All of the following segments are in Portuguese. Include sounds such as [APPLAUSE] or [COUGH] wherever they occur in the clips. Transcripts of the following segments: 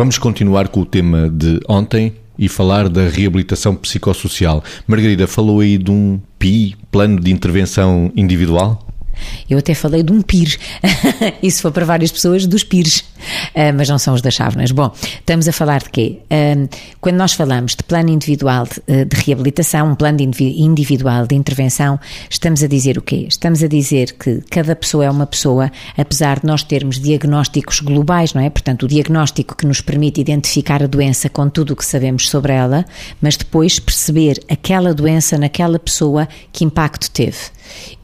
Vamos continuar com o tema de ontem e falar da reabilitação psicossocial. Margarida falou aí de um PI, Plano de Intervenção Individual? Eu até falei de um PIR, [LAUGHS] isso foi para várias pessoas, dos PIRs, uh, mas não são os das chávenas. Bom, estamos a falar de quê? Uh, quando nós falamos de plano individual de, de reabilitação, um plano individual de intervenção, estamos a dizer o quê? Estamos a dizer que cada pessoa é uma pessoa, apesar de nós termos diagnósticos globais, não é? Portanto, o diagnóstico que nos permite identificar a doença com tudo o que sabemos sobre ela, mas depois perceber aquela doença naquela pessoa, que impacto teve.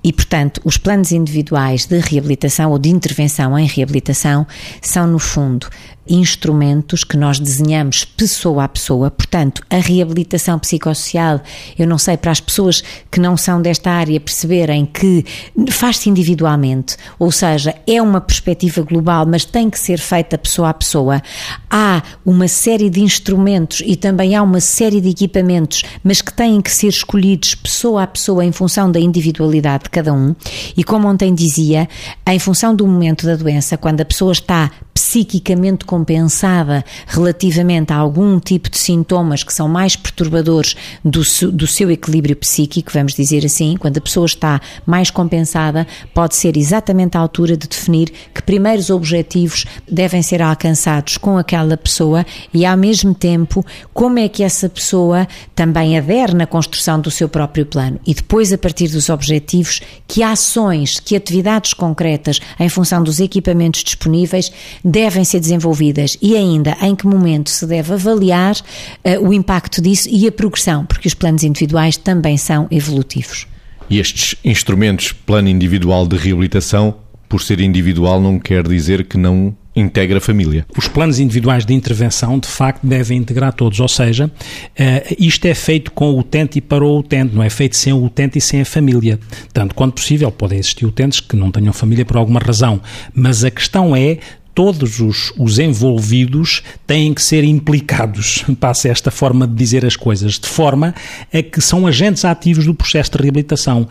E, portanto, os planos individuais de reabilitação ou de intervenção em reabilitação são, no fundo, instrumentos que nós desenhamos pessoa a pessoa. Portanto, a reabilitação psicossocial, eu não sei, para as pessoas que não são desta área perceberem que faz-se individualmente, ou seja, é uma perspectiva global, mas tem que ser feita pessoa a pessoa. Há uma série de instrumentos e também há uma série de equipamentos, mas que têm que ser escolhidos pessoa a pessoa em função da individualidade de cada um. E como ontem dizia, em função do momento da doença, quando a pessoa está psiquicamente compensada relativamente a algum tipo de sintomas que são mais perturbadores do, do seu equilíbrio psíquico, vamos dizer assim, quando a pessoa está mais compensada, pode ser exatamente a altura de definir que primeiros objetivos devem ser alcançados com aquela pessoa e, ao mesmo tempo, como é que essa pessoa também adere na construção do seu próprio plano. E depois, a partir dos objetivos, que ações, que atividades concretas, em função dos equipamentos disponíveis, devem ser desenvolvidas e ainda em que momento se deve avaliar uh, o impacto disso e a progressão, porque os planos individuais também são evolutivos. E estes instrumentos, plano individual de reabilitação, por ser individual, não quer dizer que não integra a família. Os planos individuais de intervenção, de facto, devem integrar todos, ou seja, uh, isto é feito com o utente e para o utente, não é feito sem o utente e sem a família. Tanto quanto possível, podem existir utentes que não tenham família por alguma razão, mas a questão é todos os, os envolvidos têm que ser implicados, [LAUGHS] passa esta forma de dizer as coisas, de forma a que são agentes ativos do processo de reabilitação.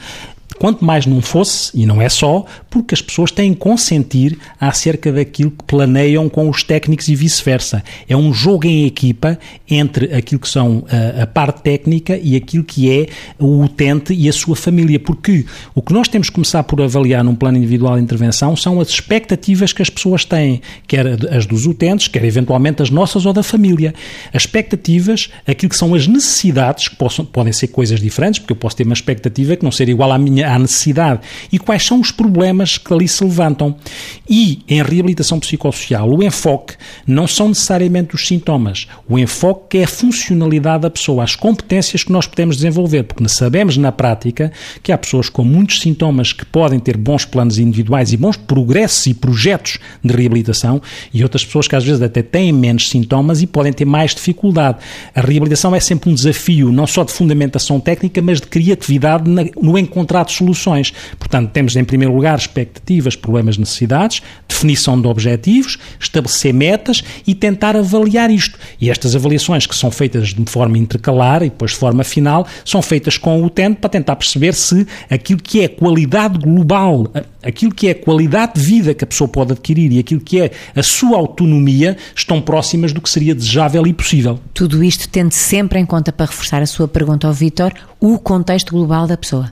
Quanto mais não fosse, e não é só, porque as pessoas têm que consentir acerca daquilo que planeiam com os técnicos e vice-versa. É um jogo em equipa entre aquilo que são a, eh, a parte técnica e aquilo que é o utente e a sua família. Porque o que nós temos que começar por avaliar num plano individual de intervenção são as expectativas que as pessoas têm, quer as dos utentes, quer eventualmente as nossas ou da família. As expectativas, aquilo que são as necessidades, que possam, podem ser coisas diferentes, porque eu posso ter uma expectativa que não ser igual à minha à necessidade e quais são os problemas que ali se levantam. E em reabilitação psicossocial, o enfoque não são necessariamente os sintomas, o enfoque é a funcionalidade da pessoa, as competências que nós podemos desenvolver, porque sabemos na prática que há pessoas com muitos sintomas que podem ter bons planos individuais e bons progressos e projetos de reabilitação e outras pessoas que às vezes até têm menos sintomas e podem ter mais dificuldade. A reabilitação é sempre um desafio, não só de fundamentação técnica, mas de criatividade no encontrar soluções. Portanto, temos em primeiro lugar expectativas, problemas, necessidades, definição de objetivos, estabelecer metas e tentar avaliar isto. E estas avaliações, que são feitas de forma intercalar e depois de forma final, são feitas com o utente para tentar perceber se aquilo que é qualidade global, aquilo que é qualidade de vida que a pessoa pode adquirir e aquilo que é a sua autonomia estão próximas do que seria desejável e possível. Tudo isto tendo sempre em conta, para reforçar a sua pergunta ao Vítor, o contexto global da pessoa.